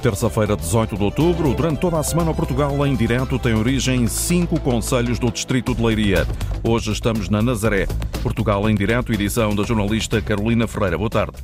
terça-feira, 18 de outubro. Durante toda a semana, o Portugal em direto tem origem em cinco conselhos do distrito de Leiria. Hoje estamos na Nazaré. Portugal em direto, edição da jornalista Carolina Ferreira. Boa tarde.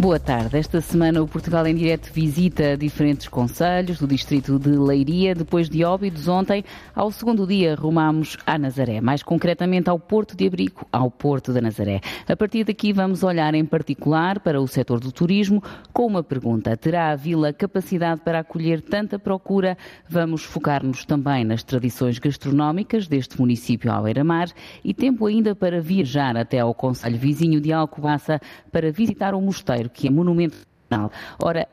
Boa tarde. Esta semana o Portugal em Direto visita diferentes conselhos do distrito de Leiria. Depois de Óbidos, ontem, ao segundo dia, rumamos à Nazaré, mais concretamente ao Porto de Abrigo, ao Porto da Nazaré. A partir daqui vamos olhar em particular para o setor do turismo com uma pergunta. Terá a vila capacidade para acolher tanta procura? Vamos focar-nos também nas tradições gastronómicas deste município ao Eiramar e tempo ainda para viajar até ao conselho vizinho de Alcobaça para visitar o mosteiro que é monumento nacional. Ora,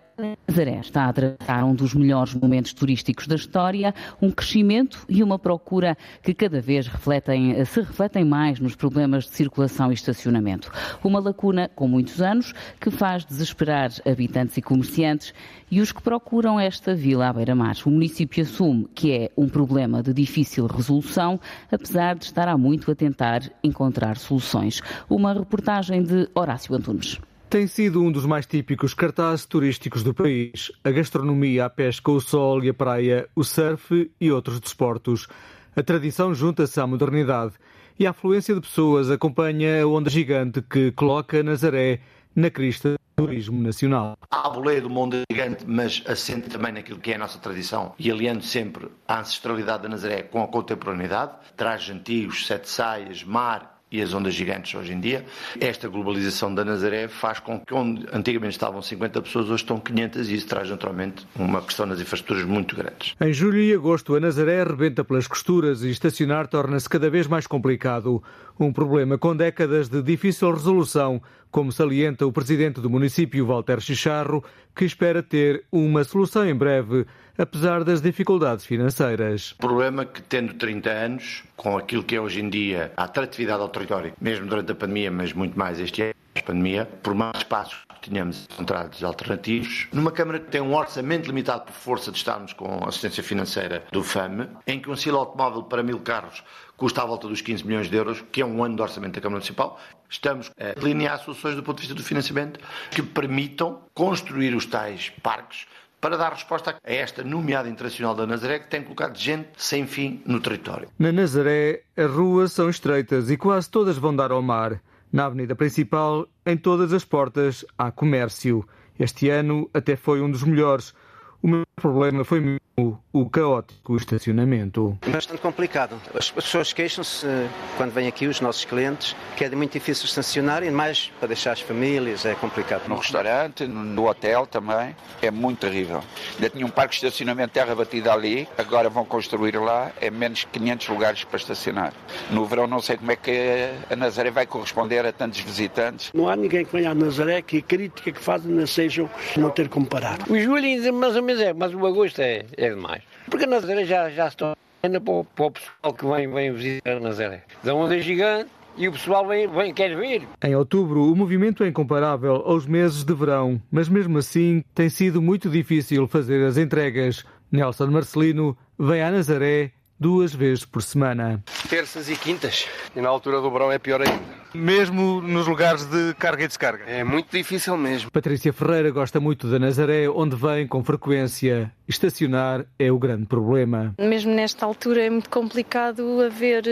Nazaré está a atravessar um dos melhores momentos turísticos da história, um crescimento e uma procura que cada vez refletem, se refletem mais nos problemas de circulação e estacionamento. Uma lacuna com muitos anos que faz desesperar habitantes e comerciantes e os que procuram esta vila à beira-mar. O município assume que é um problema de difícil resolução, apesar de estar há muito a tentar encontrar soluções. Uma reportagem de Horácio Antunes. Tem sido um dos mais típicos cartazes turísticos do país. A gastronomia, a pesca, o sol e a praia, o surf e outros desportos. A tradição junta-se à modernidade e a afluência de pessoas acompanha a onda gigante que coloca Nazaré na crista do turismo nacional. A boleia do mundo gigante, mas assente também naquilo que é a nossa tradição e aliando sempre a ancestralidade da Nazaré com a contemporaneidade, trajes antigos, sete saias, mar e as ondas gigantes hoje em dia. Esta globalização da Nazaré faz com que onde antigamente estavam 50 pessoas, hoje estão 500 e isso traz naturalmente uma questão nas infraestruturas muito grandes. Em julho e agosto, a Nazaré rebenta pelas costuras e estacionar torna-se cada vez mais complicado. Um problema com décadas de difícil resolução, como salienta o presidente do município, Walter Chicharro, que espera ter uma solução em breve, apesar das dificuldades financeiras. O problema é que, tendo 30 anos, com aquilo que é hoje em dia a atratividade ao território, mesmo durante a pandemia, mas muito mais este ano, pandemia, por mais espaços que tínhamos encontrados alternativos, numa Câmara que tem um orçamento limitado por força de estarmos com assistência financeira do FAM, em que um silo automóvel para mil carros custa à volta dos 15 milhões de euros, que é um ano de orçamento da Câmara Municipal, estamos a delinear soluções do ponto de vista do financiamento que permitam construir os tais parques para dar resposta a esta nomeada internacional da Nazaré que tem colocado gente sem fim no território. Na Nazaré, as ruas são estreitas e quase todas vão dar ao mar. Na avenida principal, em todas as portas, há comércio. Este ano até foi um dos melhores. O meu problema foi mesmo o caótico estacionamento. Bastante complicado. As pessoas queixam-se quando vêm aqui os nossos clientes que é muito difícil estacionar e mais para deixar as famílias é complicado. No restaurante, no hotel também, é muito terrível. Ainda tinha um parque de estacionamento terra batida ali, agora vão construir lá, é menos 500 lugares para estacionar. No verão não sei como é que a Nazaré vai corresponder a tantos visitantes. Não há ninguém que venha à Nazaré que a crítica que fazem não sejam não ter como parar. O mais ou menos é, mas o agosto é, é demais. Porque a Nazaré já, já ainda para para o pessoal que vem, vem visitar a Nazaré. Da onda é gigante e o pessoal vem, vem, quer vir. Em outubro, o movimento é incomparável aos meses de verão, mas mesmo assim tem sido muito difícil fazer as entregas. Nelson Marcelino vem à Nazaré duas vezes por semana. Terças e quintas. E na altura do verão é pior ainda. Mesmo nos lugares de carga e descarga? É muito difícil mesmo. Patrícia Ferreira gosta muito da Nazaré, onde vem com frequência. Estacionar é o grande problema. Mesmo nesta altura é muito complicado haver,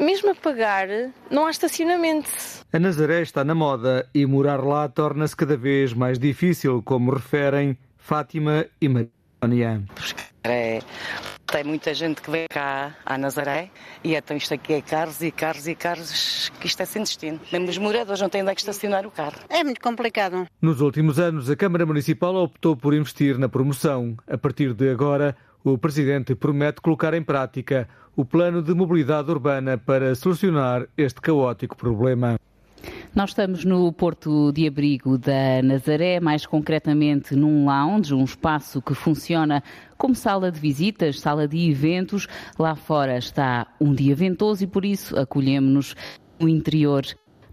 mesmo a pagar, não há estacionamento. A Nazaré está na moda e morar lá torna-se cada vez mais difícil, como referem Fátima e Maria. É, tem muita gente que vem cá à Nazaré e então isto aqui é carros e carros e carros, que isto é sem destino. Mesmo os moradores não têm onde é que estacionar o carro. É muito complicado. Nos últimos anos, a Câmara Municipal optou por investir na promoção. A partir de agora, o Presidente promete colocar em prática o plano de mobilidade urbana para solucionar este caótico problema. Nós estamos no Porto de Abrigo da Nazaré, mais concretamente num lounge, um espaço que funciona como sala de visitas, sala de eventos. Lá fora está um dia ventoso e por isso acolhemos no interior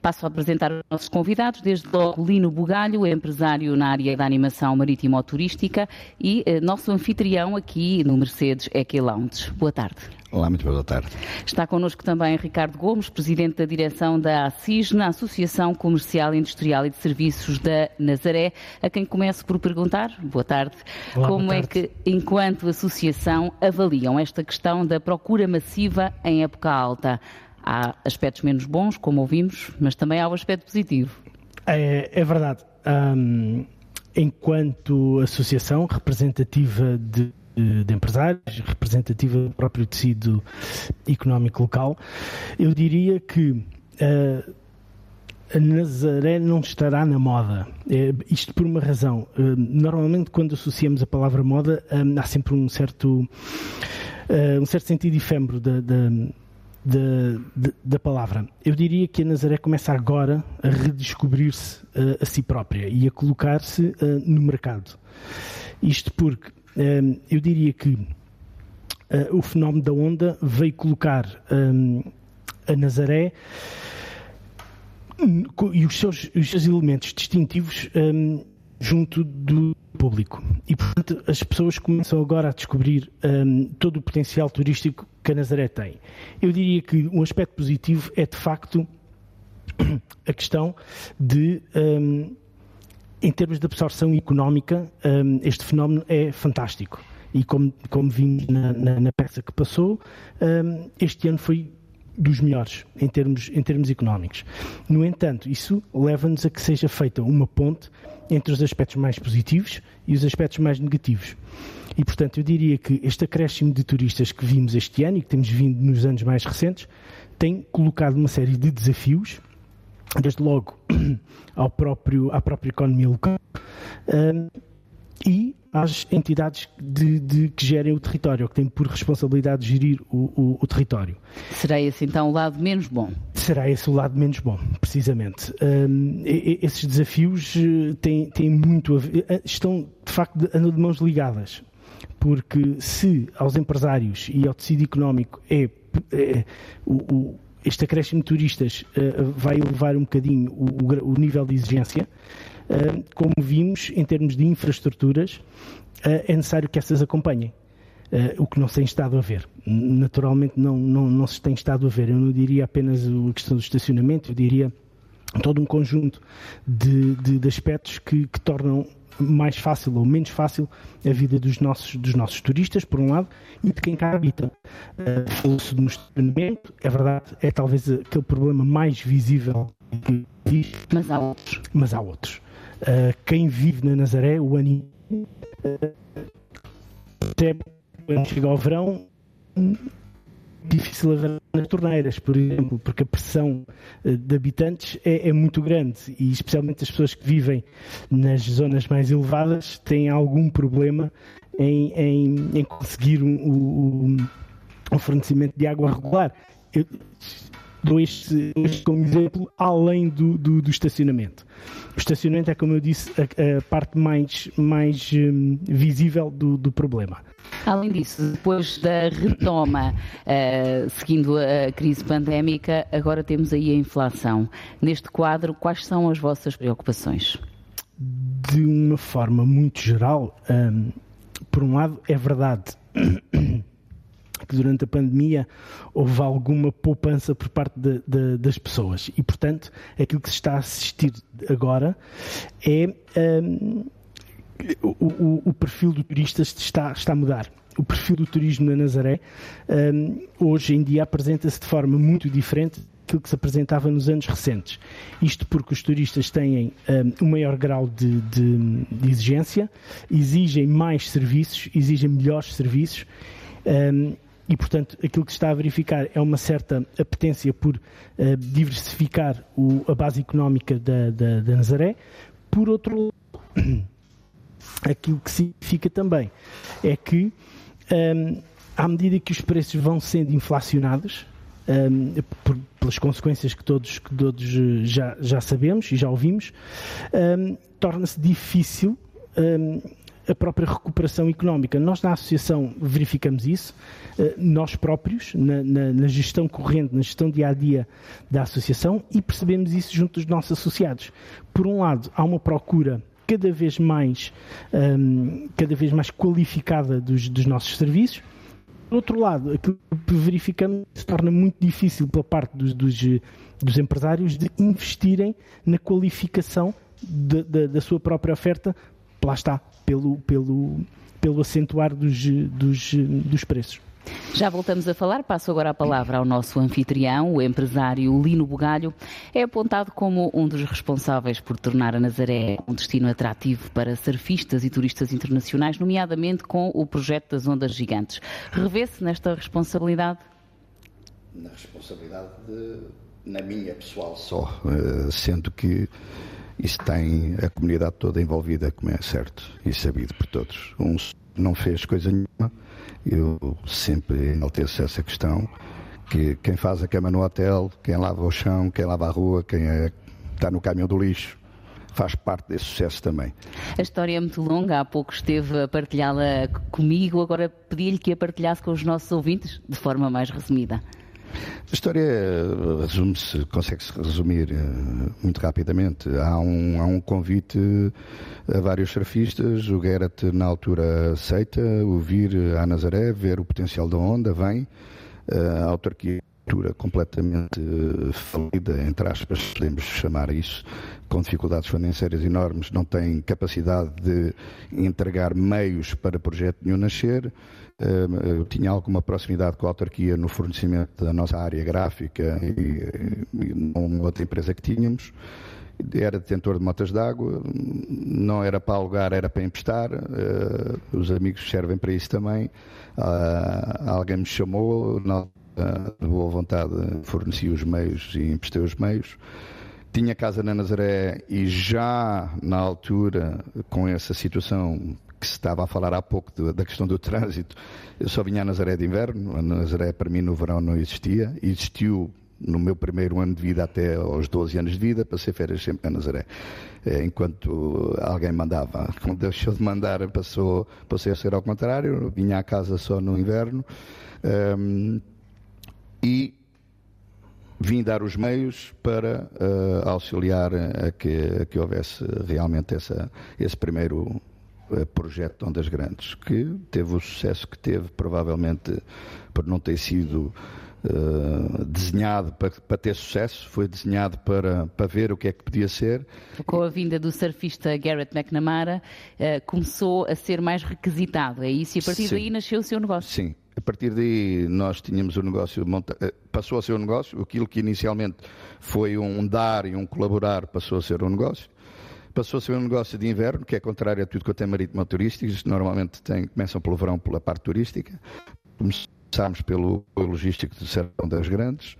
Passo a apresentar os nossos convidados, desde logo Lino Bugalho, empresário na área da animação marítimo-turística e eh, nosso anfitrião aqui no Mercedes Equi Lounge. Boa tarde. Olá, muito boa tarde. Está connosco também Ricardo Gomes, presidente da direção da ACIS, na Associação Comercial, Industrial e de Serviços da Nazaré, a quem começo por perguntar, boa tarde, Olá, como boa é tarde. que, enquanto associação, avaliam esta questão da procura massiva em época alta? Há aspectos menos bons, como ouvimos, mas também há o aspecto positivo. É, é verdade. Ahm, enquanto associação representativa de, de empresários, representativa do próprio tecido económico local, eu diria que ah, a Nazaré não estará na moda. É, isto por uma razão. Ah, normalmente, quando associamos a palavra moda, ah, há sempre um certo, ah, um certo sentido efêmero da, da, da, da- da palavra. Eu diria que a Nazaré começa agora a redescobrir-se ah, a si própria e a colocar-se ah, no mercado. Isto porque ah, eu diria que ah, o fenómeno da onda veio colocar ah, a Nazaré e os seus, os seus elementos distintivos hum, junto do público. E, portanto, as pessoas começam agora a descobrir todo o potencial turístico que a Nazaré tem. Eu diria que um aspecto positivo é, de facto, a questão de. hum, em termos de absorção económica, hum, este fenómeno é fantástico. E como, como vimos na, na- na peça que passou, hum, este ano foi dos melhores em termos, em termos económicos. No entanto, isso leva-nos a que seja feita uma ponte entre os aspectos mais positivos e os aspectos mais negativos. E, portanto, eu diria que este acréscimo de turistas que vimos este ano e que temos vindo nos anos mais recentes tem colocado uma série de desafios desde logo ao próprio, à própria economia local hum, e às entidades de, de- que gerem o território, que têm por responsabilidade gerir o, o- o território. Será esse então o lado menos bom? Será esse o lado menos bom, precisamente. E- esses desafios eh, têm, têm muito a ver, eh, estão de facto andam de mãos ligadas. Porque se aos empresários e ao tecido económico é, é, o, o- este acréscimo de turistas eh, vai elevar um bocadinho o, o nível de exigência, como vimos em termos de infraestruturas, eh, é necessário que essas acompanhem. Eh, o que não se tem estado a ver. Naturalmente não, não, não se tem estado a ver. Eu não diria apenas a questão do estacionamento, eu diria todo um conjunto de, de- de aspectos que, que tornam mais fácil ou menos fácil a vida dos nossos, dos nossos turistas, por um lado, e de quem cá habita. Uh, Falou-se no estacionamento, é verdade, é talvez aquele problema mais visível que existe. Mas há outros. Mas há outros. Uh, quem vive na Nazaré, o ano até quando chega ao verão, difícil haver nas torneiras, por exemplo, porque a pressão eh, de habitantes é, é muito grande e especialmente as pessoas que vivem nas zonas mais elevadas têm algum problema em, em- em conseguir um, um- um fornecimento de água regular. Eu dou este, este como exemplo além do, do- do estacionamento. O estacionamento é, como eu disse, a, a parte mais, mais hum, visível do- do problema. Além disso, depois da retoma, eh, seguindo a crise pandémica, agora temos aí a inflação. Neste quadro, quais são as vossas preocupações? de uma forma muito geral, hum, por um lado, é verdade que durante a pandemia houve alguma poupança por parte de- de- das pessoas e, portanto, aquilo que se está a assistir agora é hum, o, o- o perfil do turista está, está a mudar. O perfil do turismo na Nazaré hum, hoje em dia apresenta-se de forma muito diferente daquilo que se apresentava nos anos recentes. Isto porque os turistas têm hum, um maior grau de, de- de exigência, exigem mais serviços, exigem melhores serviços. hum, e, portanto, aquilo que se está a verificar é uma certa apetência por eh, diversificar o- a base económica da, da- da Nazaré. Por outro lado, aquilo que significa também é que, hum, à medida que os preços vão sendo inflacionados, hum, por- pelas consequências que todos, que todos eh, já, já sabemos e já ouvimos, hum, torna-se difícil a própria recuperação económica. Nós na Associação verificamos isso, uh, nós próprios, na, na, na, gestão corrente, na gestão dia-a-dia da Associação e percebemos isso junto dos nossos associados. Por um lado, há uma procura cada vez mais, um, cada vez mais qualificada dos, dos nossos serviços, por outro lado, aquilo que verificamos se torna muito difícil pela parte dos, dos, dos empresários de investirem na qualificação de, de, da sua própria oferta, lá está, pelo, pelo, pelo acentuar dos, dos, dos preços. Já voltamos a falar, passo agora a palavra ao nosso anfitrião, o empresário Lino Bugalho. É apontado como um dos responsáveis por tornar a Nazaré um destino atrativo para surfistas e turistas internacionais, nomeadamente com o projeto das ondas gigantes. Revê-se nesta responsabilidade? Na responsabilidade, de, na minha pessoal só, eh, sendo que isso tem a comunidade toda envolvida, como é certo e sabido por todos. Um não fez coisa nenhuma eu sempre enalteço essa questão, que quem faz a cama no hotel, quem lava o chão, quem lava a rua, quem é, está no caminhão do lixo, faz parte desse sucesso também. A história é muito longa, há pouco esteve a partilhá-la comigo, agora pedi-lhe que a partilhasse com os nossos ouvintes de forma mais resumida. A história eh, resume-se, consegue-se resumir uh, muito rapidamente. Há um, há um convite a vários surfistas, o Gerrit na altura aceita o vir à Nazaré, ver o potencial da onda, vem, uh, a autarquia completamente falida, entre aspas, podemos chamar isso, com dificuldades financeiras enormes, não tem capacidade de entregar meios para projeto nenhum nascer. Uh, tinha alguma proximidade com a autarquia no fornecimento da nossa área gráfica e, e outra empresa que tínhamos. Era detentor de motas d'água, não era para alugar, era para emprestar. Uh, os amigos servem para isso também. Uh, alguém me chamou, na, de boa vontade, forneci os meios e emprestei os meios tinha casa na Nazaré e já na altura, com essa situação que se estava a falar há pouco de, da questão do trânsito, eu só vinha a Nazaré de inverno, a Nazaré para mim no verão não existia, existiu no meu primeiro ano de vida até aos 12 anos de vida, passei férias sempre a Nazaré. Eh, enquanto alguém mandava. Quando deixou de mandar, passou, passei a ser ao contrário, vinha à casa só no inverno. Um, e vim dar os meios para uh, auxiliar a que, a que houvesse realmente essa, esse primeiro uh, projeto de Ondas Grandes, que teve o sucesso que teve, provavelmente por não ter sido uh, desenhado para, para, ter sucesso, foi desenhado para, para ver o que é que podia ser. Com a vinda do surfista Garrett McNamara, começou a ser mais requisitado, é isso? E a partir Sim. daí nasceu o seu negócio? Sim, a partir daí nós tínhamos o negócio, eh, passou a ser um negócio, aquilo que inicialmente foi um dar e um colaborar passou a ser um negócio. Passou a ser um negócio de inverno, que é contrário a tudo que tem marítimo turístico, normalmente tem, começam pelo verão pela parte turística. Começámos pelo logístico do Sertão das Grandes,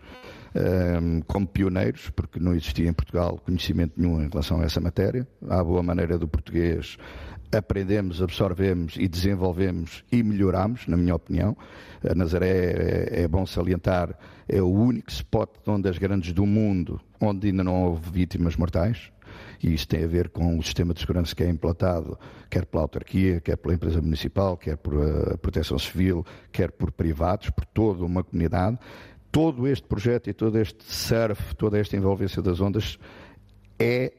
ehm, como pioneiros, porque não existia em Portugal conhecimento nenhum em relação a essa matéria. À boa maneira do português, aprendemos, absorvemos e desenvolvemos e melhoramos, na minha opinião. A Nazaré é, é, bom salientar, é o único spot de ondas grandes do mundo onde ainda não houve vítimas mortais. E isso tem a ver com o sistema de segurança que é implantado, quer pela autarquia, quer pela empresa municipal, quer por a eh, proteção civil, quer por privados, por toda uma comunidade. Todo este projeto e todo este surf, toda esta envolvência das ondas é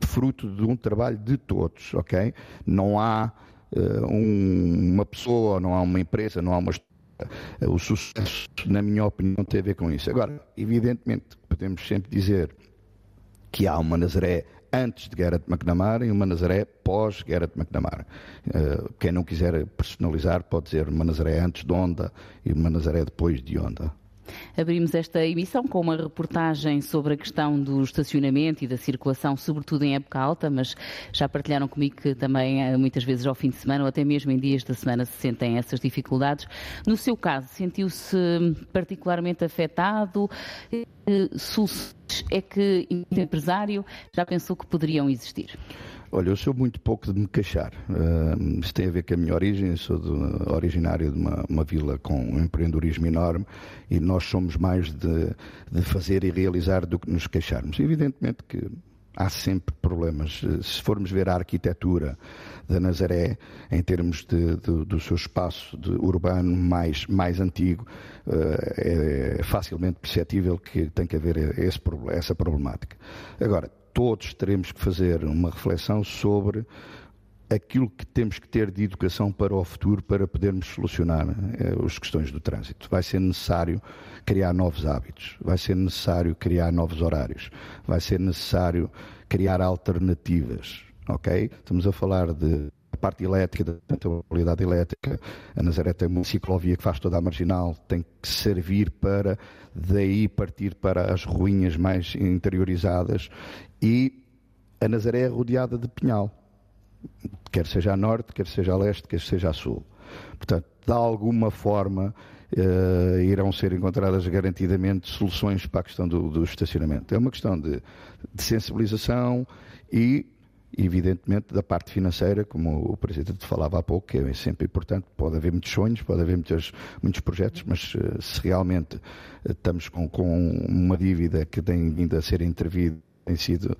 fruto de um trabalho de todos, ok? Não há uh, um, uma pessoa, não há uma empresa, não há uma o sucesso, na minha opinião, tem a ver com isso. Agora, evidentemente, podemos sempre dizer que há uma Nazaré antes de Garrett McNamara e uma Nazaré pós Garrett McNamara. Uh, quem não quiser personalizar pode dizer uma Nazaré antes de Onda e uma Nazaré depois de Onda. Abrimos esta emissão com uma reportagem sobre a questão do estacionamento e da circulação, sobretudo em época alta, mas já partilharam comigo que também eh, muitas vezes ao fim de semana ou até mesmo em dias da semana se sentem essas dificuldades. No seu caso, sentiu-se particularmente afetado? Eh, soluções é que, empresário, já pensou que poderiam existir? Olha, eu sou muito pouco de me queixar. Uh, isso tem a ver com a minha origem. Sou de, originário de uma, uma, vila com um empreendedorismo enorme e nós somos mais de, de, fazer e realizar do que nos queixarmos. Evidentemente que há sempre problemas. Se formos ver a arquitetura da Nazaré, em termos de, de, do seu espaço urbano mais, mais antigo, é, é facilmente perceptível que tem que haver esse, essa problemática. Agora, todos teremos que fazer uma reflexão sobre aquilo que temos que ter de educação para o futuro para podermos solucionar eh, as questões do trânsito. Vai ser necessário criar novos hábitos, vai ser necessário criar novos horários, vai ser necessário criar alternativas, ok? Estamos a falar de parte elétrica, da qualidade elétrica, a Nazaré tem uma ciclovia que faz toda a marginal, tem que servir para daí partir para as ruínas mais interiorizadas e a Nazaré é rodeada de pinhal quer seja a norte, quer seja a leste, quer seja a sul. Portanto, de alguma forma, uh, irão ser encontradas garantidamente soluções para a questão do, do estacionamento. É uma questão de, de, sensibilização e, evidentemente, da parte financeira, como o Presidente falava há pouco, que é sempre importante. Pode haver muitos sonhos, pode haver muitos, muitos projetos, mas uh, se realmente uh, estamos com, com uma dívida que tem vindo a ser intervida tem sido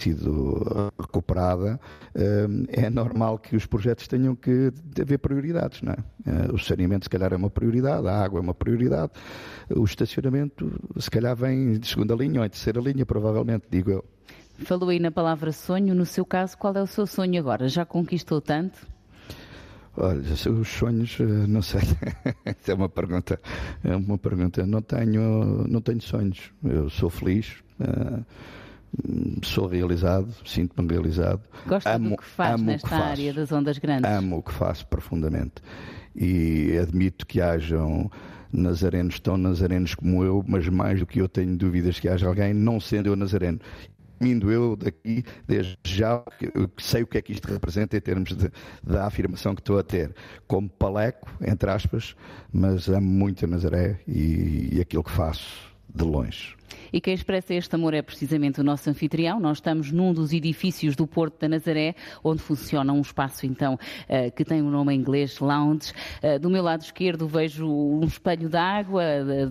sido recuperada, eh, é normal que os projetos tenham que haver prioridades. Não é? Eh, o saneamento, se calhar, é uma prioridade, a água é uma prioridade, o estacionamento, se calhar, vem de segunda linha ou em terceira linha, provavelmente, digo eu. Falou aí na palavra sonho, no seu caso, qual é o seu sonho agora? Já conquistou tanto? Olha, os sonhos, eh, não sei. é uma pergunta. É uma pergunta. Não tenho, não tenho sonhos. Eu sou feliz. Uh, sou realizado, sinto-me realizado. Gosta amo, do que faz nesta que área das ondas grandes? Amo o que faço profundamente. E admito que hajam nazarenos tão nazarenos como eu, mas mais do que eu tenho dúvidas que haja alguém não sendo eu nazareno. Indo eu daqui, desde já, sei o que é que isto representa em termos de, da afirmação que estou a ter. Como paleco, entre aspas, mas amo muito a Nazaré e, e aquilo que faço de longe. E quem expressa este amor é precisamente o nosso anfitrião. Nós estamos num dos edifícios do Porto da Nazaré, onde funciona um espaço, então, eh, que tem o um nome em inglês, Lounge. Eh, do meu lado esquerdo vejo um espelho d'água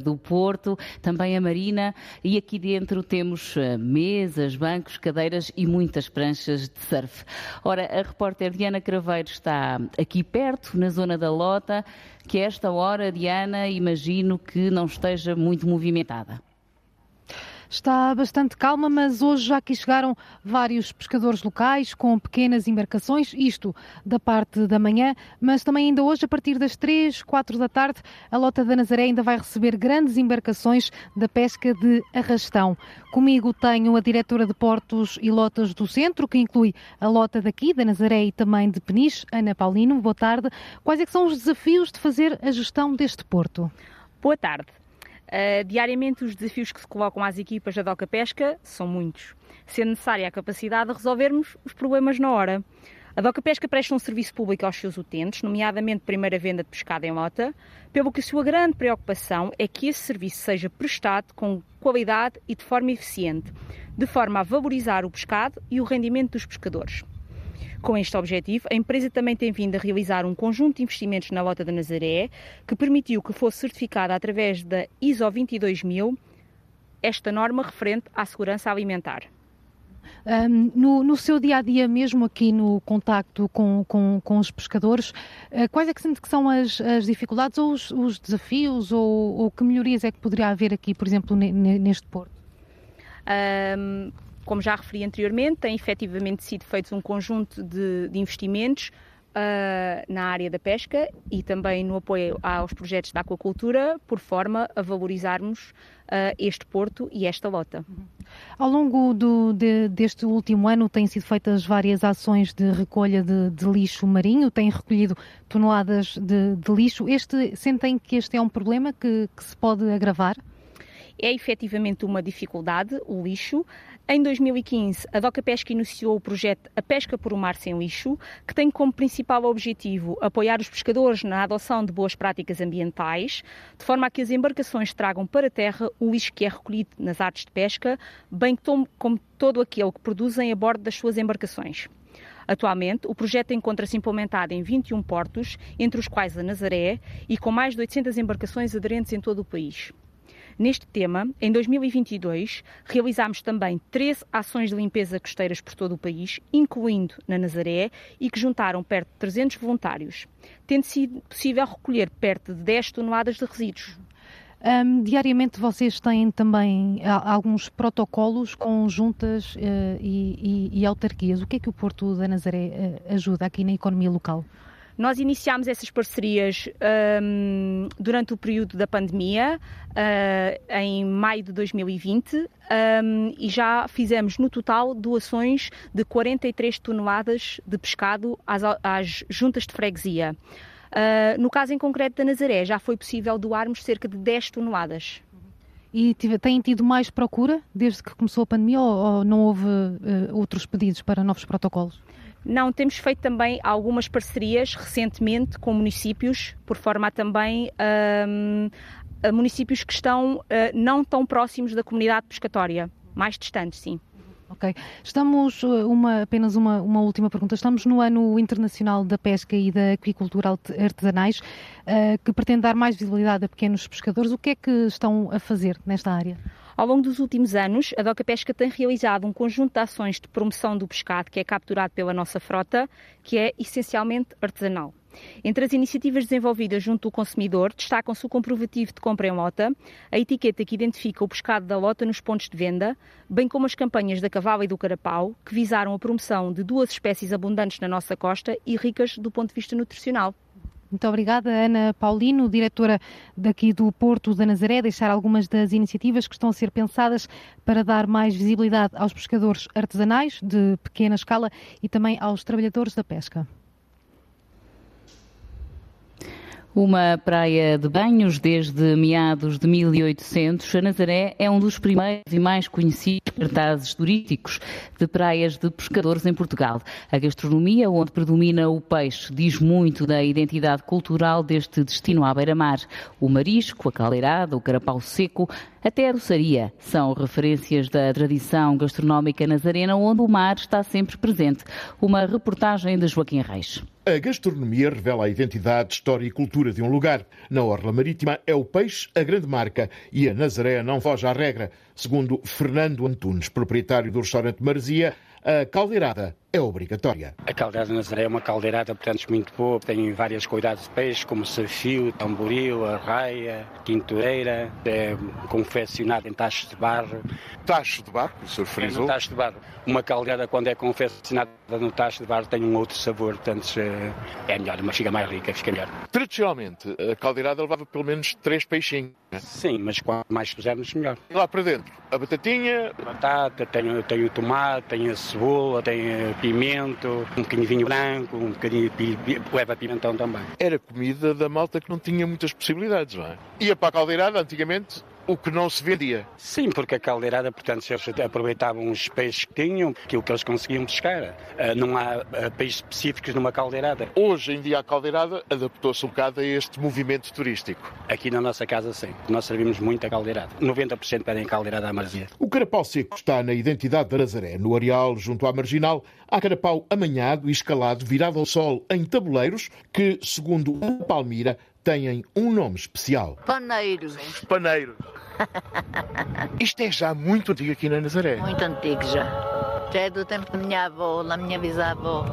do Porto, também a Marina, e aqui dentro temos eh, mesas, bancos, cadeiras e muitas pranchas de surf. Ora, a repórter Diana Craveiro está aqui perto, na zona da Lota, que a esta hora, Diana, imagino que não esteja muito movimentada está bastante calma, mas hoje já aqui chegaram vários pescadores locais com pequenas embarcações, isto da parte da manhã, mas também ainda hoje, a partir das 3, 4 da tarde, a Lota da Nazaré ainda vai receber grandes embarcações da pesca de arrastão. Comigo tenho a diretora de Portos e Lotas do Centro, que inclui a Lota daqui, da Nazaré e também de Peniche, Ana Paulino. Boa tarde. Quais é são os desafios de fazer a gestão deste porto? Boa tarde. Uh, diariamente, os desafios que se colocam às equipas da DOCA Pesca são muitos, sendo necessária a capacidade de resolvermos os problemas na hora. A DOCA Pesca presta um serviço público aos seus utentes, nomeadamente primeira venda de pescado em lota, pelo que a sua grande preocupação é que esse serviço seja prestado com qualidade e de forma eficiente, de forma a valorizar o pescado e o rendimento dos pescadores. Com este objetivo, a empresa também tem vindo a realizar um conjunto de investimentos na Lota da Nazaré, que permitiu que fosse certificada através da ISO 22000 esta norma referente à segurança alimentar. Um, no, no, seu dia a dia, mesmo aqui no contacto com, com, com os pescadores, uh, quais é que sente que são as, as dificuldades ou os, os desafios ou, ou, que melhorias é que poderia haver aqui, por exemplo, neste porto? Um, como já referi anteriormente, tem efetivamente sido feitos um conjunto de, de investimentos uh, na área da pesca e também no apoio aos projetos da aquacultura, por forma a valorizarmos uh, este porto e esta lota. Ao longo do, de, deste último ano têm sido feitas várias ações de recolha de, de lixo marinho, têm recolhido toneladas de, de, lixo. Este, sentem que este é um problema que, que se pode agravar? É efetivamente uma dificuldade, o lixo. Em 2015, a Doca Pesca iniciou o projeto A Pesca por o Mar Sem Lixo, que tem como principal objetivo apoiar os pescadores na adoção de boas práticas ambientais, de forma a que as embarcações tragam para a terra o lixo que é recolhido nas artes de pesca, bem como todo aquele que produzem a bordo das suas embarcações. Atualmente, o projeto encontra-se implementado em 21 portos, entre os quais a Nazaré, e com mais de 800 embarcações aderentes em todo o país. Neste tema, em 2022, realizámos também 13 ações de limpeza costeiras por todo o país, incluindo na Nazaré, e que juntaram perto de 300 voluntários, tendo sido possível recolher perto de 10 toneladas de resíduos. Um, diariamente vocês têm também alguns protocolos com juntas uh, e, e, e, autarquias. O que é que o Porto da Nazaré uh, ajuda aqui na economia local? Nós iniciámos essas parcerias um, durante o período da pandemia, uh, em maio de 2020, um, e já fizemos no total doações de 43 toneladas de pescado às, às juntas de freguesia. Uh, no caso em concreto da Nazaré, já foi possível doarmos cerca de 10 toneladas. E têm tido mais procura desde que começou a pandemia ou, ou não houve uh, outros pedidos para novos protocolos? Não, temos feito também algumas parcerias recentemente com municípios, por forma a também um, a municípios que estão uh, não tão próximos da comunidade pescatória, mais distantes, sim. Ok. Estamos, uh, uma, apenas uma, uma última pergunta. Estamos no Ano Internacional da Pesca e da Aquicultura Artesanais, uh, que pretende dar mais visibilidade a pequenos pescadores. O que é que estão a fazer nesta área? Ao longo dos últimos anos, a Doca Pesca tem realizado um conjunto de ações de promoção do pescado que é capturado pela nossa frota, que é essencialmente artesanal. Entre as iniciativas desenvolvidas junto do consumidor, destacam-se o comprovativo de compra em lota, a etiqueta que identifica o pescado da lota nos pontos de venda, bem como as campanhas da cavala e do carapau, que visaram a promoção de duas espécies abundantes na nossa costa e ricas do ponto de vista nutricional. Muito obrigada, Ana Paulino, diretora daqui do Porto da Nazaré, deixar algumas das iniciativas que estão a ser pensadas para dar mais visibilidade aos pescadores artesanais de pequena escala e também aos trabalhadores da pesca. Uma praia de banhos desde meados de 1800, a Nazaré é um dos primeiros e mais conhecidos cartazes turísticos de praias de pescadores em Portugal. A gastronomia, onde predomina o peixe, diz muito da identidade cultural deste destino à beira-mar. O marisco, a caldeirada, o carapau seco, até a doçaria são referências da tradição gastronómica nazarena, onde o mar está sempre presente. Uma reportagem de Joaquim Reis. A gastronomia revela a identidade, história e cultura de um lugar. Na Orla Marítima é o peixe a grande marca e a Nazaré não foge à regra. Segundo Fernando Antunes, proprietário do restaurante Marzia, a caldeirada é obrigatória. A caldeirada de Nazaré é uma caldeirada, portanto, muito boa. Tem várias qualidades de peixe, como safio, tamboril, arraia, tintureira, é confeccionada em tachos de barro. Tacho de barro, o senhor frisou? É tacho de barro. Uma caldeirada, quando é confeccionada no tacho de barro, tem um outro sabor, portanto, é melhor, mas fica mais rica, fica melhor. Tradicionalmente, a caldeirada levava pelo menos três peixinhos. Sim, mas quanto mais pusermos, melhor. E lá para dentro, a batatinha? A batata, tem, tem o tomate, tem a cebola, tem pimento, um bocadinho de vinho branco, um bocadinho de leva pimentão também. Era comida da malta que não tinha muitas possibilidades, não é? Ia para a caldeirada antigamente, o que não se vendia. Sim, porque a caldeirada, portanto, eles aproveitavam os peixes que tinham, aquilo que eles conseguiam pescar. Ah, não há ah, peixes específicos numa caldeirada. Hoje em dia a caldeirada adaptou-se um bocado a este movimento turístico. Aqui na nossa casa, sim. Nós servimos muito a caldeirada. 90% pedem caldeirada à marzia. O carapau seco está na identidade da Nazaré. No areal, junto à marginal, há carapau amanhado e escalado, virado ao sol em tabuleiros, que, segundo a Palmira, têm um nome especial. Paneiros. Os paneiros. Isto é já muito antigo aqui na Nazaré. Muito antigo já. Já é do tempo da minha avó, da minha bisavó.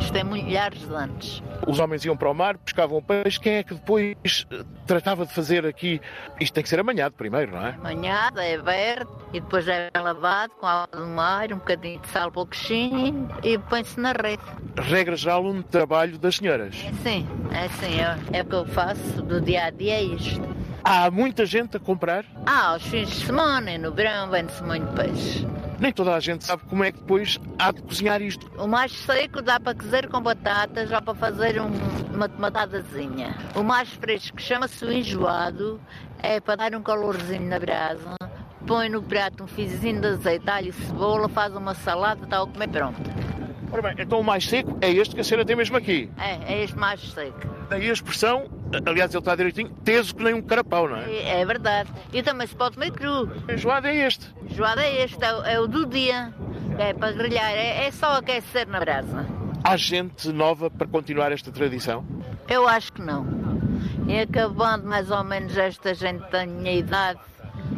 Isto é milhares de anos. Os homens iam para o mar, pescavam peixe. Quem é que depois eh, tratava de fazer aqui? Isto tem que ser amanhado primeiro, não é? Amanhado, é verde e depois é lavado com água do mar, um bocadinho de sal pouquinho e põe-se na rede. Regra geral, um trabalho das senhoras. É sim, é sim. É, é o que eu faço do dia a dia, é isto. Há muita gente a comprar? Ah, aos fins de semana no verão vende-se muito peixe. Nem toda a gente sabe como é que depois há de cozinhar isto. O mais seco dá para cozer com batatas ou para fazer um, uma tomatadazinha. O mais fresco chama-se o enjoado, é para dar um calorzinho na brasa. Põe no prato um fizinho de azeite, alho e cebola, faz uma salada, está a comer pronto. Ora bem, então o mais seco é este que a senhora tem mesmo aqui? É, é este mais seco. Daí a expressão, aliás ele está direitinho, teso que nem um carapau, não é? É, verdade. E também se pode comer cru. Enjoado é este? Enjoado é este, é, o- é o do dia. É para grelhar, é, é só aquecer na brasa. Há gente nova para continuar esta tradição? Eu acho que não. E acabando mais ou menos esta gente da minha idade,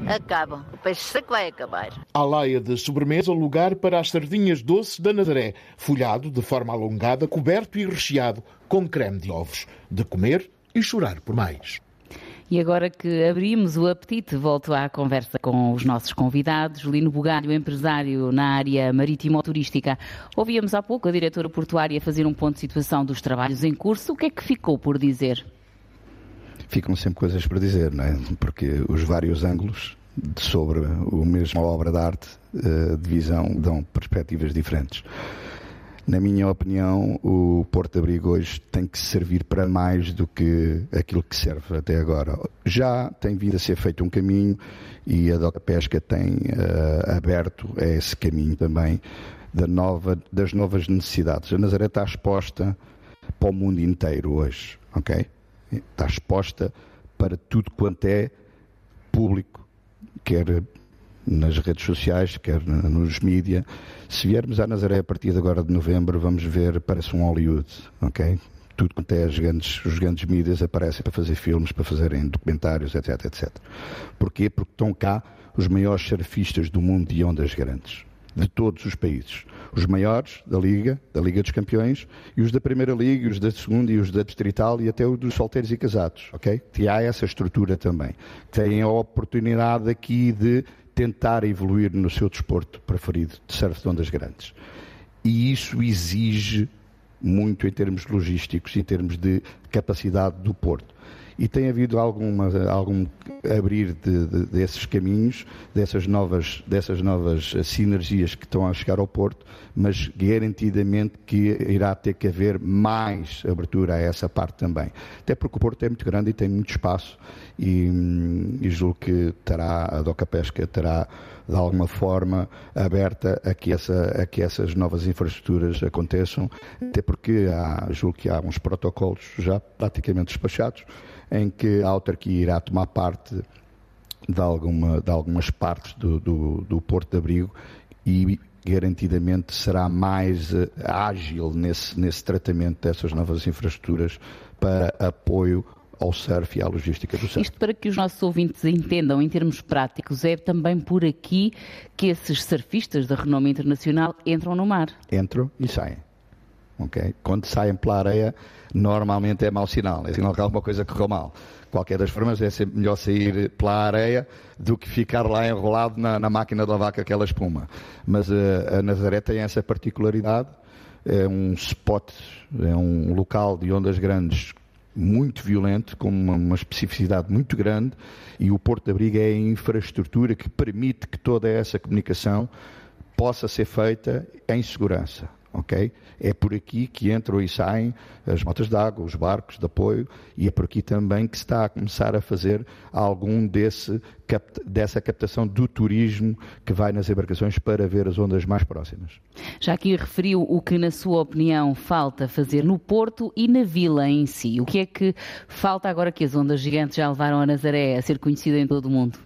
acabam. O peixe seco vai acabar. A laia de sobremesa, lugar para as sardinhas doces da Nazaré, folhado de forma alongada, coberto e recheado com creme de ovos. De comer e chorar por mais. E agora que abrimos o apetite, volto à conversa com os nossos convidados. Lino Bugalho, empresário na área marítimo-turística. Ouvíamos há pouco a diretora portuária fazer um ponto de situação dos trabalhos em curso. O que é que ficou por dizer? Ficam sempre coisas para dizer, não é? Porque os vários ângulos sobre a mesma obra de arte de visão dão perspectivas diferentes. Na minha opinião, o Porto Abrigo hoje tem que servir para mais do que aquilo que serve até agora. Já tem vindo a ser feito um caminho e a Doca Pesca tem uh, aberto esse caminho também da nova, das novas necessidades. A Nazaré está exposta para o mundo inteiro hoje, ok? Está exposta para tudo quanto é público, quer nas redes sociais, quer nos mídias. Se viermos à Nazaré a partir de agora de novembro, vamos ver, parece um Hollywood, ok? Tudo quanto é as grandes, os grandes mídias aparecem para fazer filmes, para fazerem documentários, etc, etc. Porquê? Porque estão cá os maiores surfistas do mundo de ondas grandes, de todos os países. Os maiores da Liga, da Liga dos Campeões, e os da Primeira Liga, e os da Segunda, e os da Distrital, e até os dos solteiros e casados, ok? Que há essa estrutura também. Têm a oportunidade aqui de tentar evoluir no seu desporto preferido de surf de ondas grandes. E isso exige muito em termos logísticos, em termos de capacidade do Porto. E tem havido alguma, algum abrir de, de, desses caminhos, dessas novas, dessas novas sinergias que estão a chegar ao Porto, mas garantidamente que irá ter que haver mais abertura a essa parte também. Até porque o Porto é muito grande e tem muito espaço e, e julgo que terá, a Doca Pesca terá de alguma forma aberta a que, essa, a que essas novas infraestruturas aconteçam, até porque há, julgo que há uns protocolos já praticamente despachados em que a autarquia irá tomar parte de, alguma, de algumas partes do, do, do Porto de Abrigo e garantidamente será mais uh, ágil nesse, nesse tratamento dessas novas infraestruturas para apoio ao surf e à logística do surf. Isto para que os nossos ouvintes entendam em termos práticos, é também por aqui que esses surfistas de renome internacional entram no mar. Entram e saem. Okay? Quando saem pela areia, normalmente é mau sinal, é sinal que alguma coisa correu mal. Qualquer das formas, é sempre melhor sair pela areia do que ficar lá enrolado na, na máquina de lavar com aquela espuma. Mas uh, a Nazaré tem essa particularidade, é um spot, é um local de ondas grandes muito violento, com uma, uma, especificidade muito grande, e o Porto de Abrigo é a infraestrutura que permite que toda essa comunicação possa ser feita em segurança ok? É por aqui que entram e saem as motas de água, os barcos de apoio, e é por aqui também que se está a começar a fazer algum desse, dessa captação do turismo que vai nas embarcações para ver as ondas mais próximas. Já aqui referiu o que, na sua opinião, falta fazer no Porto e na vila em si. O que é que falta agora que as ondas gigantes já levaram a Nazaré a ser conhecida em todo o mundo?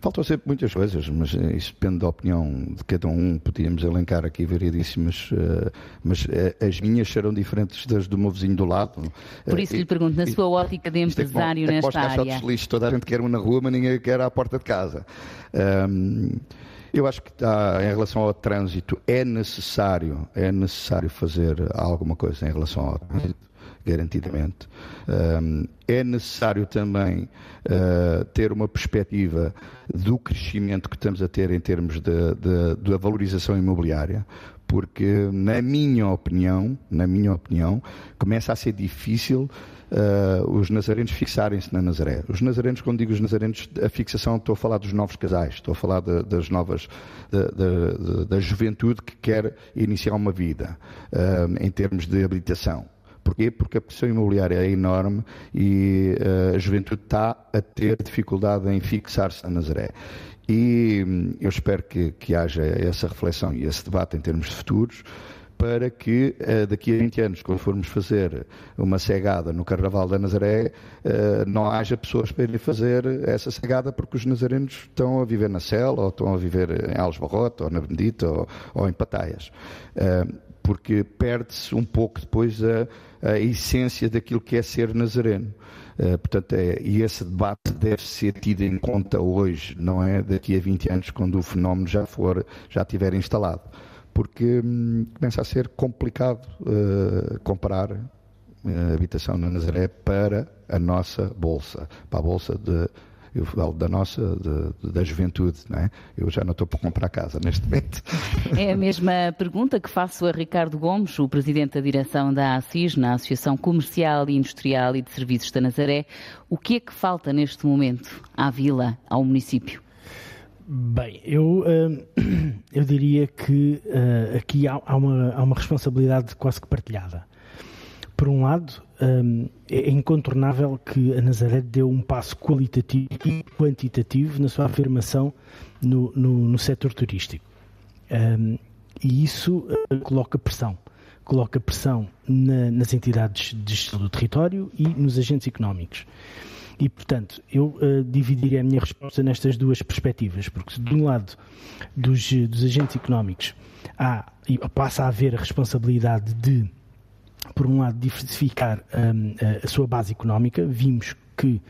Faltam sempre muitas coisas, mas eh, isso depende da opinião de cada um. Podíamos elencar aqui variedíssimas, uh, mas uh, as minhas serão diferentes das do meu vizinho do lado. Por isso lhe pergunto, na sua ótica de empresário é nesta área. De lixo, toda a gente quer um na rua, mas ninguém quer à porta de casa. Um, eu acho que em relação ao trânsito é necessário, é necessário fazer alguma coisa em relação ao trânsito garantidamente. é necessário também uh, ter uma perspectiva do crescimento que estamos a ter em termos da valorização imobiliária, porque na minha opinião, na minha opinião, começa a ser difícil Uh, os nazarenos fixarem-se na Nazaré. Os nazarenos, quando digo os nazarenos, a fixação, estou a falar dos novos casais, estou a falar de, das novas, de, de, da juventude que quer iniciar uma vida, uh, em termos de habilitação. Porquê? Porque a pressão imobiliária é enorme e uh, a juventude está a ter dificuldade em fixar-se na Nazaré. E hum, eu espero que, que haja essa reflexão e esse debate em termos de futuros para que uh, daqui a 20 anos, quando formos fazer uma cegada no Carnaval da Nazaré, uh, não haja pessoas para irem fazer essa cegada porque os nazarenos estão a viver na Cela, ou estão a viver em Alves ou na Bendita, ou, ou em Pataias. Porque perde-se um pouco depois a, a essência daquilo que é ser nazareno. Uh, portanto, é, e esse debate deve ser tido em conta hoje, não é daqui a 20 anos, quando o fenómeno já for, já estiver instalado. Porque hum, começa a ser complicado uh, comparar a habitação na Nazaré para a nossa bolsa, para a bolsa de eu falo da nossa, de, da juventude, não é? Eu já não estou para comprar casa neste momento. É a mesma pergunta que faço a Ricardo Gomes, o presidente da direção da ASIS, na Associação Comercial e Industrial e de Serviços da Nazaré. O que é que falta neste momento à vila, ao município? Bem, eu, hum, eu diria que uh, aqui há, há, uma, há uma responsabilidade quase que partilhada. Por um lado, um, é incontornável que a Nazaré deu um passo qualitativo e quantitativo na sua afirmação no, no, no setor turístico. Um, e isso uh, coloca pressão. Coloca pressão na, nas entidades de gestão do território e nos agentes económicos. E, portanto, eu uh, dividiria a minha resposta nestas duas perspectivas, porque, de um lado, dos, dos agentes económicos, há, passa a haver a responsabilidade de por um lado, diversificar um, a sua base económica. Vimos que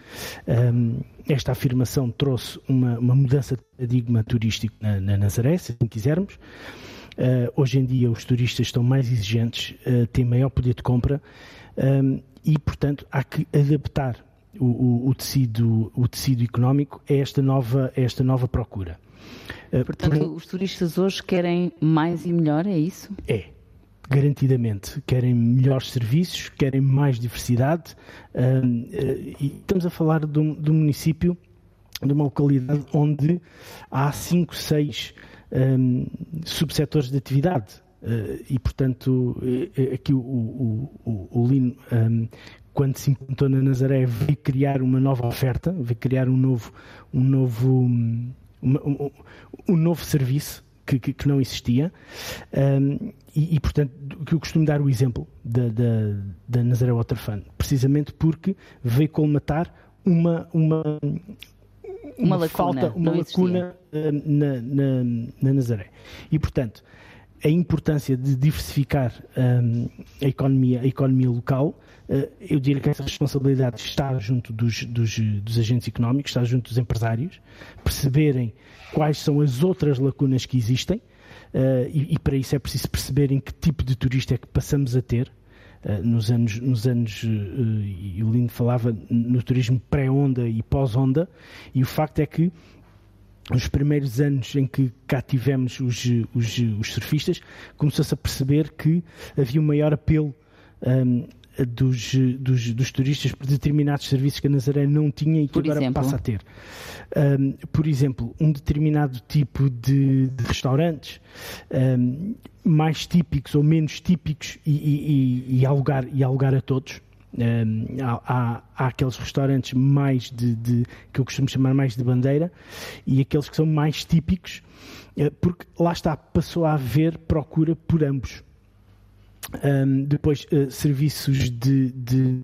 um, esta afirmação trouxe uma, uma, mudança de paradigma turístico na, na Nazaré, se assim quisermos. Uh, hoje em dia, os turistas estão mais exigentes, uh, têm maior poder de compra um, e, portanto, há que adaptar o, o, o, tecido, o tecido económico a esta nova, a esta nova procura. Uh, portanto, por... os turistas hoje querem mais e melhor, é isso? É garantidamente. Querem melhores serviços, querem mais diversidade. Uh, e estamos a falar de um, de um, município, de uma localidade onde há 5, 6 um, subsetores de atividade. Uh, e, portanto, aqui o, o, o, o Lino, um, quando se implantou na Nazaré, veio criar uma nova oferta, veio criar um novo, um novo, um, um, um novo serviço que, que, que não existia. Um, e, e, portanto, que eu costumo dar o exemplo da, da, da Nazaré Water Fund, precisamente porque veio colmatar uma, uma, uma, uma lacuna, falta, uma lacuna na, na, na, Nazaré. E, portanto, a importância de diversificar um, a, economia, a economia local, eu diria que essa responsabilidade está junto dos, dos, dos agentes económicos, está junto dos empresários, perceberem quais são as outras lacunas que existem, uh, e, e, para isso é preciso perceberem que tipo de turista é que passamos a ter. Uh, nos anos, nos anos e o Lindo falava no turismo pré-onda e pós-onda, e o facto é que nos primeiros anos em que cá tivemos os, os, os surfistas, começou-se a perceber que havia um maior apelo um, dos, dos, dos, turistas por determinados serviços que a Nazaré não tinha e que por agora exemplo? passa a ter. Um, por exemplo, um determinado tipo de, de restaurantes um, mais típicos ou menos típicos e, e, e, alugar, e alugar a todos. Um, há, há, aqueles restaurantes mais de, de, que eu costumo chamar mais de bandeira e aqueles que são mais típicos, uh, porque lá está, passou a haver procura por ambos. Um, depois, uh, serviços de. de,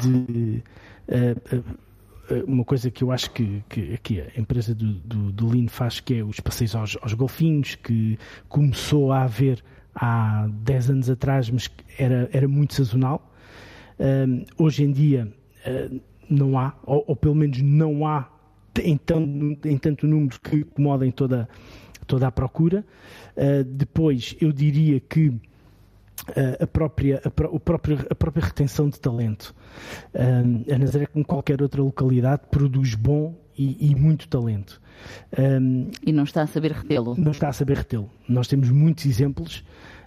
de uh, uma coisa que eu acho que, que a empresa do, do, do faz, que é os passeios aos, aos golfinhos, que começou a haver há 10 anos atrás, mas era, era muito sazonal. Um, hoje em dia uh, não há, ou, ou, pelo menos não há em, tão, em tanto número que incomodem toda, toda a procura. Uh, depois, eu diria que a própria, a, o próprio, a própria retenção de talento. Um, a Nazaré, como qualquer outra localidade, produz bom e, e muito talento. Um, e não está a saber retê-lo. Não está a saber retê-lo. Nós temos muitos exemplos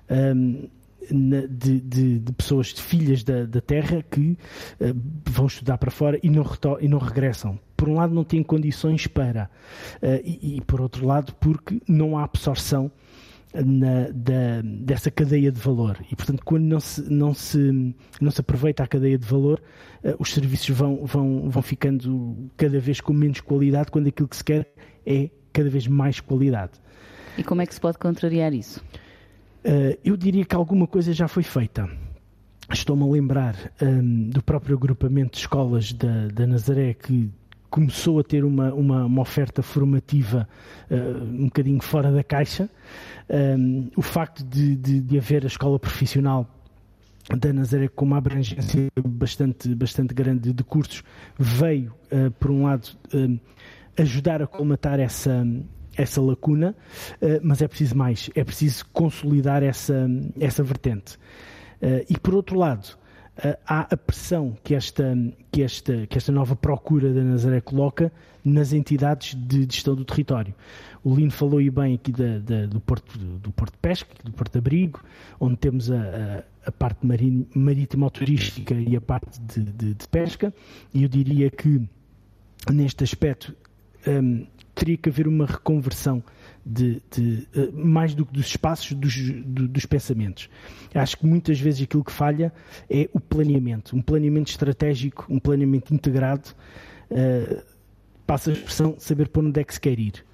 um, de, de, de, pessoas, de filhas da, da terra, que uh, vão estudar para fora e não, e não regressam. Por um lado, não têm condições para, uh, e, e por outro lado, porque não há absorção na, da, dessa cadeia de valor. E, portanto, quando não se, não se, não se aproveita a cadeia de valor, uh, os serviços vão, vão, vão ficando cada vez com menos qualidade, quando aquilo que se quer é cada vez mais qualidade. E como é que se pode contrariar isso? Uh, eu diria que alguma coisa já foi feita. Estou-me a lembrar um, ehm, do próprio agrupamento de escolas da, da Nazaré que começou a ter uma, uma, uma oferta formativa uh, um bocadinho fora da caixa. Um, o facto de, de, de, haver a escola profissional da Nazaré com uma abrangência bastante, bastante grande de cursos veio, uh, por um lado, uh, ajudar a colmatar essa, essa lacuna, uh, mas é preciso mais, é preciso consolidar essa, essa vertente. e por outro lado, há a pressão que esta, que, esta, que esta nova procura da Nazaré coloca nas entidades de gestão do território. O Lino falou aí bem aqui da, da, do, porto, do Porto de Pesca, do Porto de Abrigo, onde temos a, a, a parte marítima turística e a parte de, de, de, pesca, e eu diria que neste aspecto um, teria que haver uma reconversão de, de uh, mais do que dos espaços, dos, do, dos pensamentos. Acho que muitas vezes aquilo que falha é o planeamento, um planeamento estratégico, um planeamento integrado, uh, passa a expressão saber para onde é que se quer ir.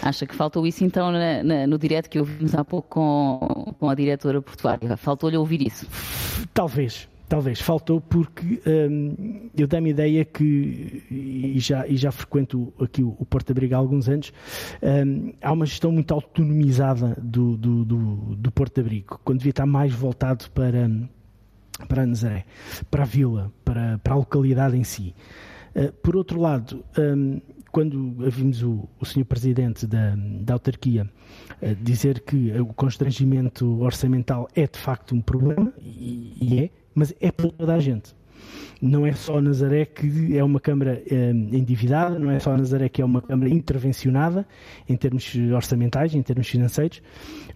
Acha que faltou isso então na, na, no direto que ouvimos há pouco com, com a diretora portuária? Faltou-lhe ouvir isso? Talvez, talvez. Faltou porque hum, eu dei-me ideia que, e já, e já frequento aqui o, o Porto Abrigo há alguns anos, hum, há uma gestão muito autonomizada do, do, do, do Porto Abrigo, quando devia estar mais voltado para, para a Nazaré, para a vila, para, para a localidade em si. Uh, por outro lado, um, quando vimos o, o Sr. Presidente da, da autarquia uh, dizer que o constrangimento orçamental é de facto um problema, e, e é, mas é para toda a gente. Não é só Nazaré que é uma Câmara um, endividada, não é só Nazaré que é uma Câmara intervencionada em termos orçamentais, em termos financeiros.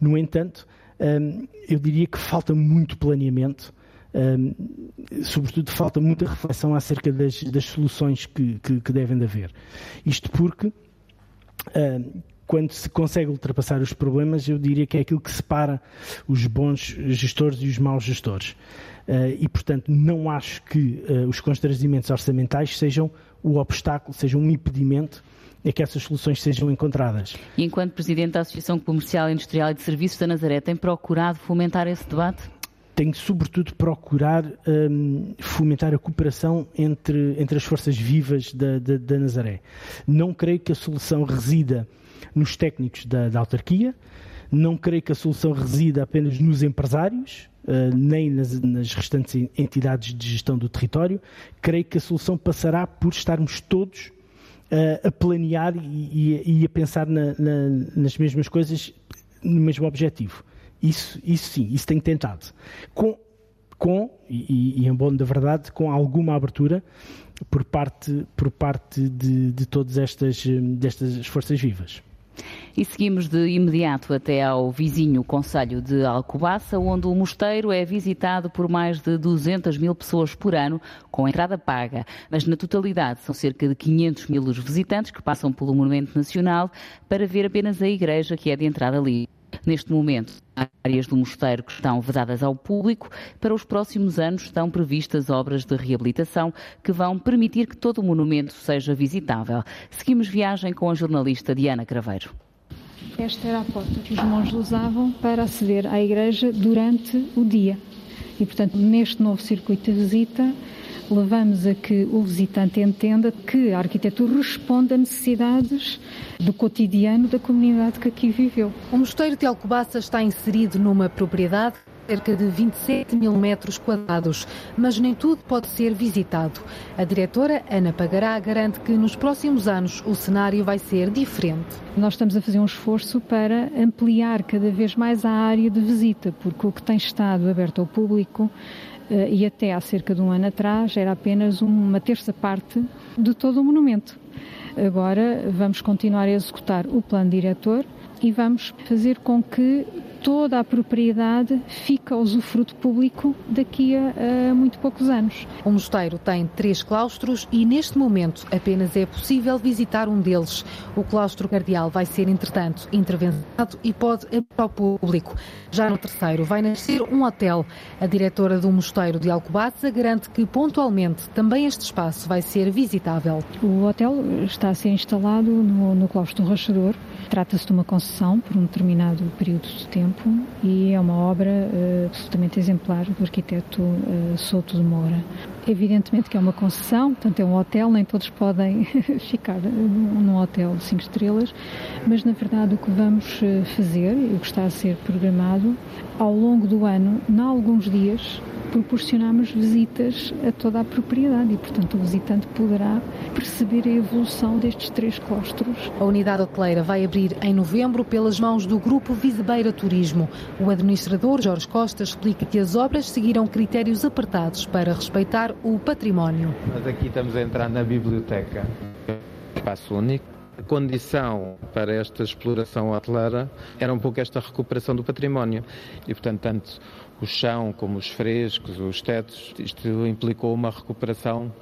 No entanto, um, eu diria que falta muito planeamento um, sobretudo falta muita reflexão acerca das, das soluções que, que, que, devem de haver. Isto porque quando se consegue ultrapassar os problemas, eu diria que é aquilo que separa os bons gestores e os maus gestores. Uh, e, portanto, não acho que uh, os constrangimentos orçamentais sejam o obstáculo, sejam um impedimento a que essas soluções sejam encontradas. E enquanto Presidente da Associação Comercial, Industrial e de Serviços da Nazaré, tem procurado fomentar esse debate? tem sobretudo procurar um, fomentar a cooperação entre, entre as forças vivas da, da, da, Nazaré. Não creio que a solução resida nos técnicos da, da autarquia, não creio que a solução resida apenas nos empresários, uh, nem nas, nas, restantes entidades de gestão do território. Creio que a solução passará por estarmos todos uh, a planear e, e, e a pensar na, na, nas mesmas coisas, no mesmo objetivo. Isso, isso sim, isso tem tentado. Com, com e, e em bom da verdade, com alguma abertura por parte, por parte de, de todas estas, destas forças vivas. E seguimos de imediato até ao vizinho Conselho de Alcobaça, onde o mosteiro é visitado por mais de 200 mil pessoas por ano, com entrada paga. Mas na totalidade são cerca de 500 mil os visitantes que passam pelo Monumento Nacional para ver apenas a igreja que é de entrada livre. Neste momento, áreas do mosteiro que estão vedadas ao público. Para os próximos anos estão previstas obras de reabilitação que vão permitir que todo o monumento seja visitável. Seguimos viagem com a jornalista Diana Craveiro. Esta era a porta que os monges usavam para aceder à igreja durante o dia. E, portanto, neste novo circuito de visita, levamos a que o visitante entenda que a arquitetura responde a necessidades do cotidiano da comunidade que aqui viveu. O Mosteiro de Alcobaça está inserido numa propriedade cerca de 27 mil metros quadrados, mas nem tudo pode ser visitado. A diretora Ana Pagará garante que nos próximos anos o cenário vai ser diferente. Nós estamos a fazer um esforço para ampliar cada vez mais a área de visita, porque o que tem estado aberto ao público eh, e até há cerca de um ano atrás era apenas uma terça parte de todo o monumento. Agora vamos continuar a executar o plano diretor e vamos fazer com que toda a propriedade fica ao usufruto público daqui a, a, muito poucos anos. O mosteiro tem três claustros e neste momento apenas é possível visitar um deles. O claustro cardeal vai ser, entretanto, intervencionado e pode abrir ao público. Já no terceiro vai nascer um hotel. A diretora do mosteiro de Alcobaça garante que pontualmente também este espaço vai ser visitável. O hotel está a ser instalado no, no claustro Rachador. Trata-se de uma concessão por um determinado período de tempo tempo e é uma obra uh, absolutamente exemplar do arquiteto uh, Souto de Moura. Evidentemente que é uma concessão, portanto é um hotel, nem todos podem ficar num hotel de 5 estrelas, mas na verdade o que vamos eh, fazer, e o que está a ser programado, ao longo do ano, em alguns dias, proporcionamos visitas a toda a propriedade e, portanto, o visitante poderá perceber a evolução destes três claustros. A unidade hoteleira vai abrir em novembro pelas mãos do Grupo Visebeira Turismo. O administrador Jorge Costa explica que as obras seguiram critérios apertados para respeitar o património. Nós aqui estamos a entrar na biblioteca, espaço único, a condição para esta exploração hoteleira era um pouco esta recuperação do património. E, portanto, tanto o chão como os frescos, os tetos, isto implicou uma recuperação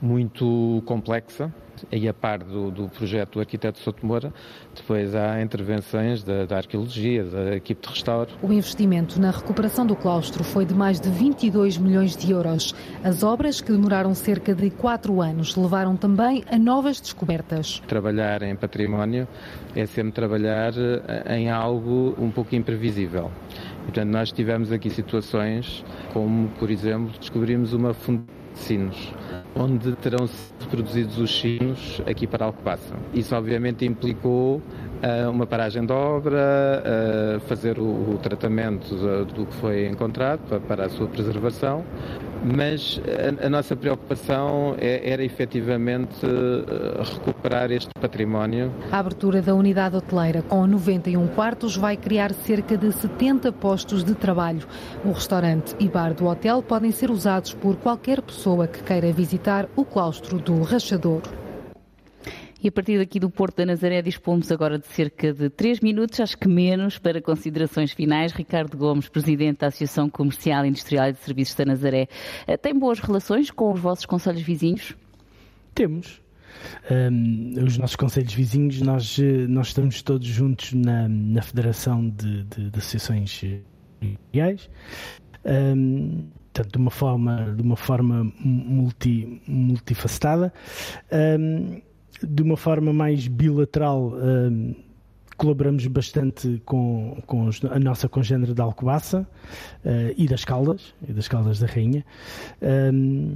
muito complexa, e a par do, do projeto do arquiteto Sotomora, depois há intervenções da, da, arqueologia, da equipe de restauro. O investimento na recuperação do claustro foi de mais de 22 milhões de euros. As obras, que demoraram cerca de quatro anos, levaram também a novas descobertas. Trabalhar em património é sempre trabalhar eh, em algo um pouco imprevisível. Portanto, nós tivemos aqui situações como, por exemplo, descobrimos uma fundação de sinos onde terão sido produzidos os sinos aqui para Alcobaça. Isso obviamente implicou uma paragem de obra, fazer o, tratamento do, que foi encontrado para, a sua preservação, mas a, nossa preocupação é, era efetivamente uh, recuperar este património. A abertura da unidade hoteleira com 91 quartos vai criar cerca de 70 postos de trabalho. O restaurante e bar do hotel podem ser usados por qualquer pessoa que queira visitar o claustro do Rachador. E a partir daqui do Porto da Nazaré dispomos agora de cerca de 3 minutos, acho que menos, para considerações finais. Ricardo Gomes, Presidente da Associação Comercial, Industrial e de Serviços da Nazaré, eh, tem boas relações com os vossos conselhos vizinhos? Temos. Um, os nossos conselhos vizinhos, nós, eh, nós estamos todos juntos na, na Federação de, de, de Associações Industriais. Um, portanto, de uma forma, de uma forma multi, multifacetada. Um, de uma forma mais bilateral, um, colaboramos bastante com, com a nossa congênere da Alcobaça uh, e das Caldas, e das Caldas da Rainha. Um,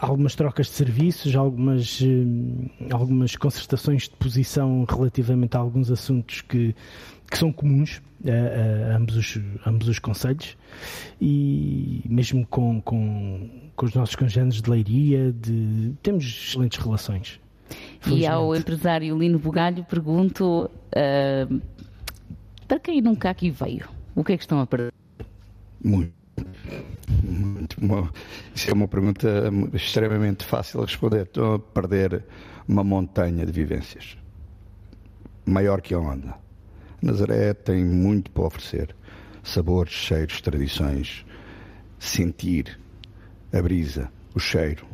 algumas trocas de serviços, algumas, um, algumas concertações de posição relativamente a alguns assuntos que, que são comuns a, a, ambos, os, ambos os conselhos e mesmo com, com, com os nossos congêneres de leiria, de, temos excelentes relações. E ao empresário Lino Bugalho pergunto uh, para quem nunca aqui veio, o que é que estão a perder? Muito. Muito bom. Isso é uma pergunta extremamente fácil de responder. Estão a perder uma montanha de vivências. Maior que a onda. Nazaré tem muito para oferecer. Sabores, cheiros, tradições. Sentir a brisa, o cheiro,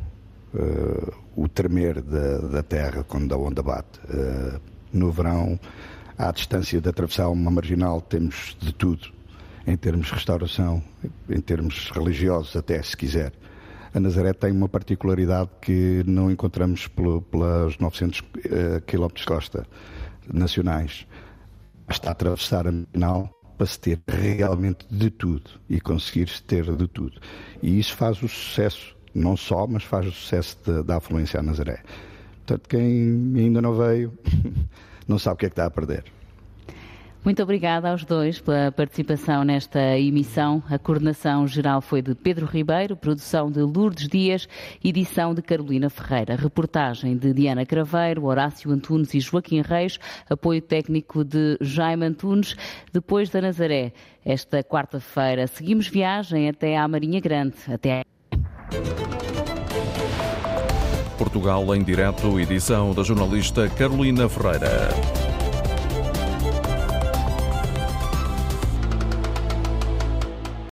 uh, o tremer da, da, terra quando a onda bate. Uh, no verão, à distância de atravessar uma marginal, temos de tudo, em termos de restauração, em termos religiosos, até se quiser. A Nazaré tem uma particularidade que não encontramos pelo, pelas 900 uh, km de costa nacionais. Basta atravessar a marginal para se ter realmente de tudo e conseguir-se ter de tudo. E isso faz o sucesso não só, mas faz o sucesso da afluência a Nazaré. Portanto, quem ainda não veio não sabe o que é que está a perder. Muito obrigada aos dois pela participação nesta emissão. A coordenação geral foi de Pedro Ribeiro, produção de Lourdes Dias, edição de Carolina Ferreira, reportagem de Diana Craveiro, Horácio Antunes e Joaquim Reis, apoio técnico de Jaime Antunes. Depois da Nazaré, esta quarta-feira, seguimos viagem até à Marinha Grande. Até Portugal em direto, edição da jornalista Carolina Ferreira.